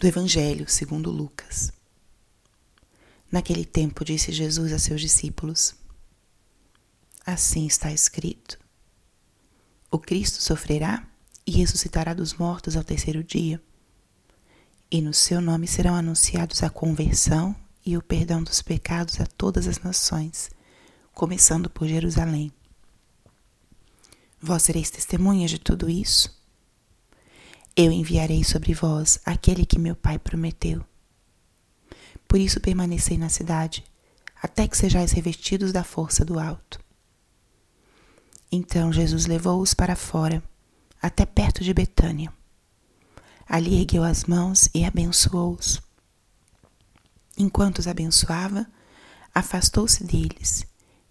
do Evangelho segundo Lucas. Naquele tempo disse Jesus a seus discípulos: Assim está escrito: O Cristo sofrerá e ressuscitará dos mortos ao terceiro dia, e no seu nome serão anunciados a conversão e o perdão dos pecados a todas as nações, começando por Jerusalém. Vós sereis testemunhas de tudo isso? Eu enviarei sobre vós aquele que meu Pai prometeu. Por isso permanecei na cidade, até que sejais revestidos da força do alto. Então Jesus levou-os para fora, até perto de Betânia. Ali ergueu as mãos e abençoou-os. Enquanto os abençoava, afastou-se deles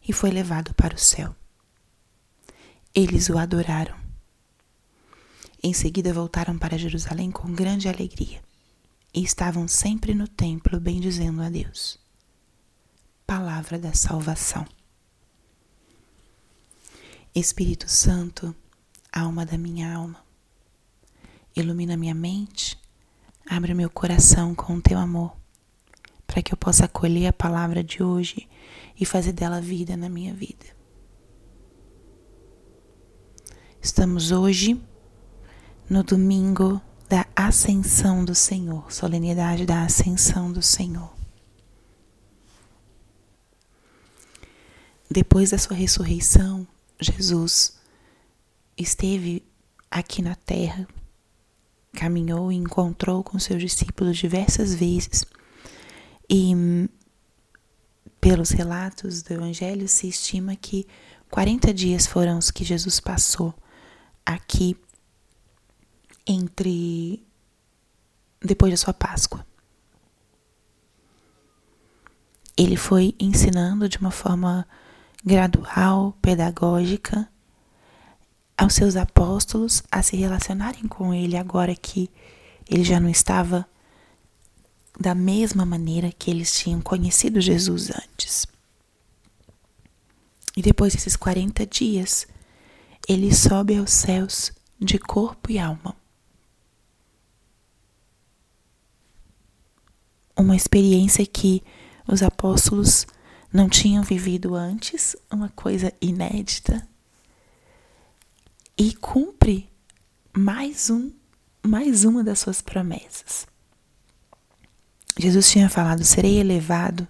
e foi levado para o céu. Eles o adoraram em seguida voltaram para Jerusalém com grande alegria e estavam sempre no templo bendizendo a Deus. Palavra da salvação. Espírito Santo, alma da minha alma, ilumina minha mente, abre meu coração com o teu amor, para que eu possa acolher a palavra de hoje e fazer dela vida na minha vida. Estamos hoje no domingo da Ascensão do Senhor, solenidade da Ascensão do Senhor. Depois da sua ressurreição, Jesus esteve aqui na terra, caminhou e encontrou com seus discípulos diversas vezes. E pelos relatos do Evangelho se estima que 40 dias foram os que Jesus passou aqui entre depois da sua Páscoa. Ele foi ensinando de uma forma gradual, pedagógica, aos seus apóstolos a se relacionarem com ele agora que ele já não estava da mesma maneira que eles tinham conhecido Jesus antes. E depois desses 40 dias, ele sobe aos céus de corpo e alma. Uma experiência que os apóstolos não tinham vivido antes, uma coisa inédita. E cumpre mais um, mais uma das suas promessas. Jesus tinha falado: "Serei elevado",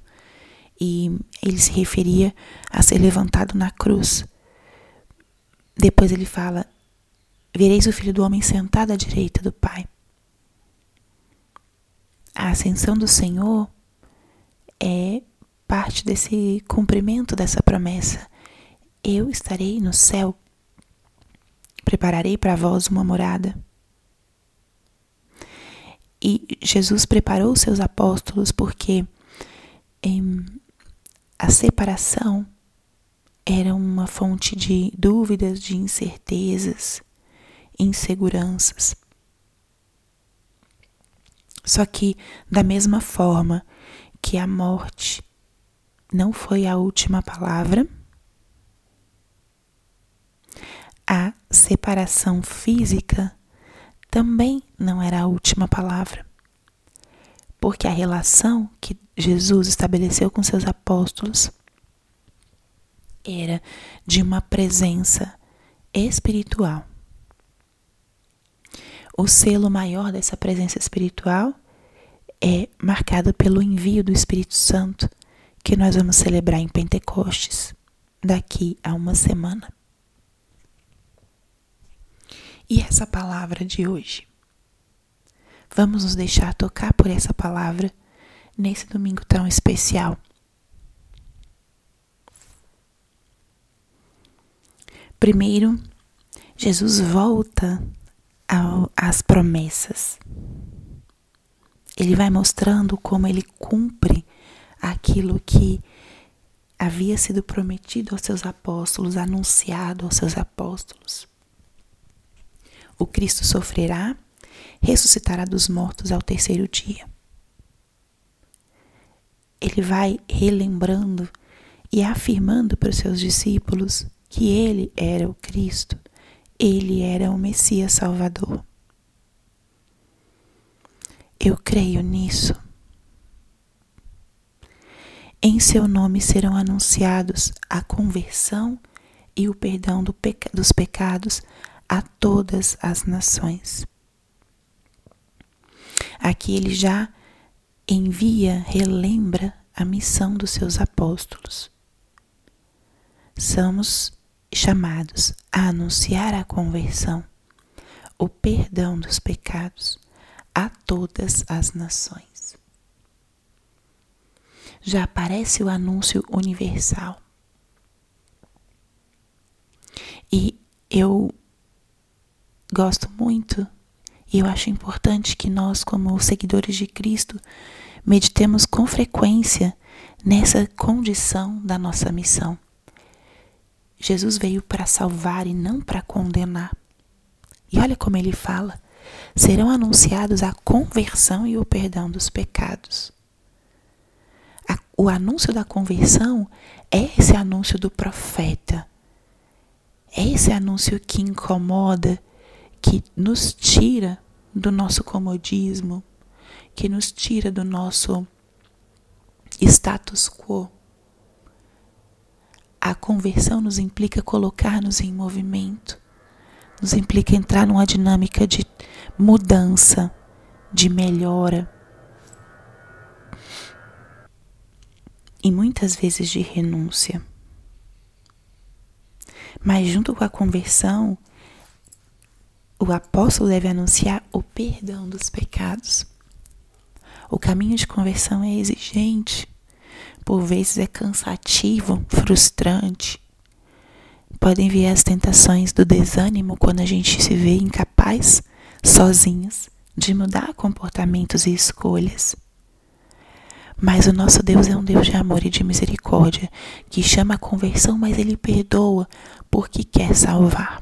e ele se referia a ser levantado na cruz. Depois ele fala: "Vereis o Filho do homem sentado à direita do Pai" a ascensão do Senhor é parte desse cumprimento dessa promessa. Eu estarei no céu, prepararei para vós uma morada. E Jesus preparou seus apóstolos porque em, a separação era uma fonte de dúvidas, de incertezas, inseguranças. Só que, da mesma forma que a morte não foi a última palavra, a separação física também não era a última palavra. Porque a relação que Jesus estabeleceu com seus apóstolos era de uma presença espiritual. O selo maior dessa presença espiritual é marcado pelo envio do Espírito Santo, que nós vamos celebrar em Pentecostes daqui a uma semana. E essa palavra de hoje? Vamos nos deixar tocar por essa palavra nesse domingo tão especial. Primeiro, Jesus volta às promessas. Ele vai mostrando como ele cumpre aquilo que havia sido prometido aos seus apóstolos, anunciado aos seus apóstolos. O Cristo sofrerá, ressuscitará dos mortos ao terceiro dia. Ele vai relembrando e afirmando para os seus discípulos que ele era o Cristo, ele era o Messias Salvador. Eu creio nisso. Em seu nome serão anunciados a conversão e o perdão do peca dos pecados a todas as nações. Aqui ele já envia, relembra a missão dos seus apóstolos. Somos chamados a anunciar a conversão, o perdão dos pecados a todas as nações. Já aparece o anúncio universal. E eu gosto muito e eu acho importante que nós, como seguidores de Cristo, meditemos com frequência nessa condição da nossa missão. Jesus veio para salvar e não para condenar. E olha como ele fala: serão anunciados a conversão e o perdão dos pecados. o anúncio da conversão é esse anúncio do profeta. É esse anúncio que incomoda, que nos tira do nosso comodismo, que nos tira do nosso status quo. A conversão nos implica colocar-nos em movimento, nos implica entrar numa dinâmica de mudança, de melhora. E muitas vezes de renúncia. Mas junto com a conversão, o apóstolo deve anunciar o perdão dos pecados. O caminho de conversão é exigente, por vezes é cansativo, frustrante. Podem vir as tentações do desânimo quando a gente se vê incapaz, sozinhos, de mudar comportamentos e escolhas. Mas o nosso Deus é um Deus de amor e de misericórdia, que chama a conversão, mas ele perdoa porque quer salvar.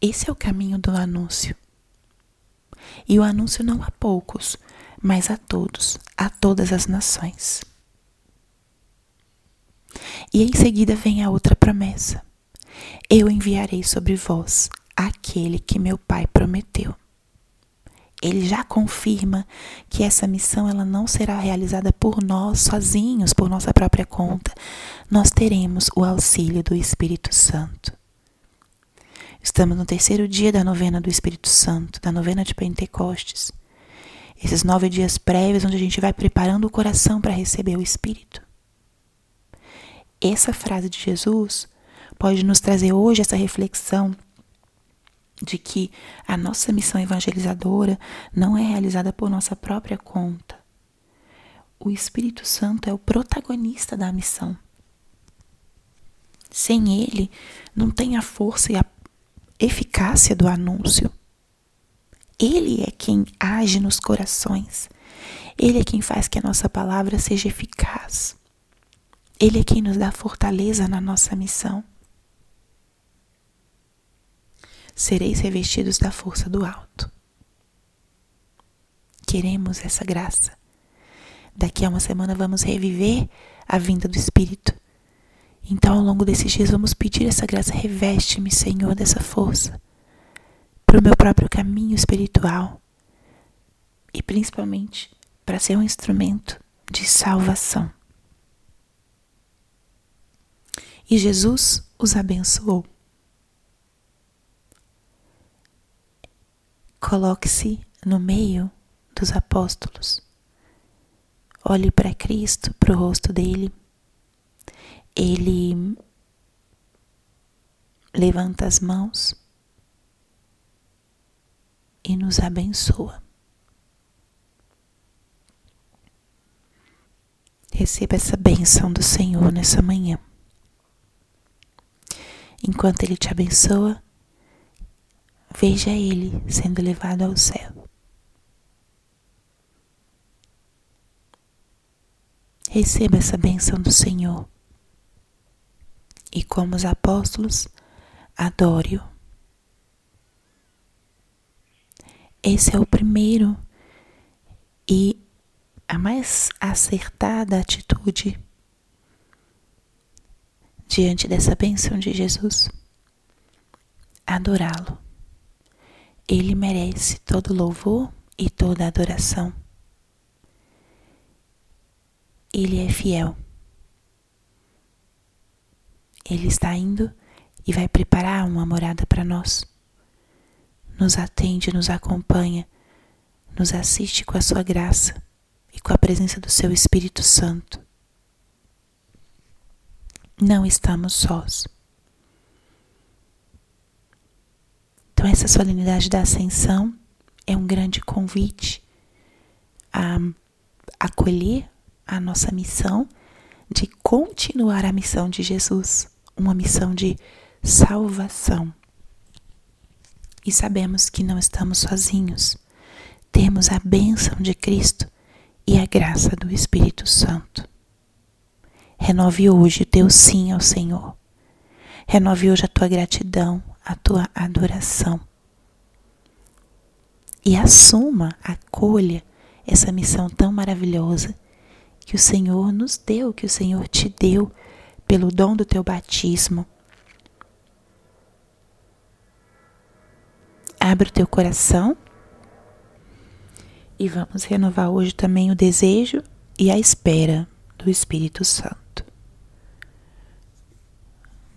Esse é o caminho do anúncio. E o anúncio não a poucos, mas a todos, a todas as nações. E em seguida vem a outra promessa: Eu enviarei sobre vós aquele que meu pai prometeu. Ele já confirma que essa missão ela não será realizada por nós sozinhos, por nossa própria conta. Nós teremos o auxílio do Espírito Santo. Estamos no terceiro dia da novena do Espírito Santo, da novena de Pentecostes. Esses nove dias prévios, onde a gente vai preparando o coração para receber o Espírito. Essa frase de Jesus pode nos trazer hoje essa reflexão de que a nossa missão evangelizadora não é realizada por nossa própria conta. O Espírito Santo é o protagonista da missão. Sem ele, não tem a força e a eficácia do anúncio. Ele é quem age nos corações. Ele é quem faz que a nossa palavra seja eficaz. Ele é quem nos dá fortaleza na nossa missão. Sereis revestidos da força do alto. Queremos essa graça. Daqui a uma semana vamos reviver a vinda do Espírito. Então, ao longo desses dias, vamos pedir essa graça. Reveste-me, Senhor, dessa força para o meu próprio caminho espiritual e principalmente para ser um instrumento de salvação. E Jesus os abençoou. Coloque-se no meio dos apóstolos. Olhe para Cristo, para o rosto dele ele levanta as mãos e nos abençoa. Receba essa bênção do Senhor nessa manhã. Enquanto Ele te abençoa, veja Ele sendo levado ao céu. Receba essa bênção do Senhor e, como os apóstolos, adore-o. Esse é o primeiro e a mais acertada atitude diante dessa bênção de Jesus. Adorá-lo. Ele merece todo louvor e toda adoração. Ele é fiel. Ele está indo e vai preparar uma morada para nós. Nos atende, nos acompanha, nos assiste com a sua graça e com a presença do seu Espírito Santo. Não estamos sós. Então, essa solenidade da Ascensão é um grande convite a acolher a nossa missão de continuar a missão de Jesus, uma missão de salvação. E sabemos que não estamos sozinhos. Temos a bênção de Cristo e a graça do Espírito Santo. Renove hoje o teu sim ao Senhor. Renove hoje a tua gratidão, a tua adoração. E assuma, acolha essa missão tão maravilhosa que o Senhor nos deu, que o Senhor te deu pelo dom do teu batismo. Abre o teu coração e vamos renovar hoje também o desejo e a espera do Espírito Santo.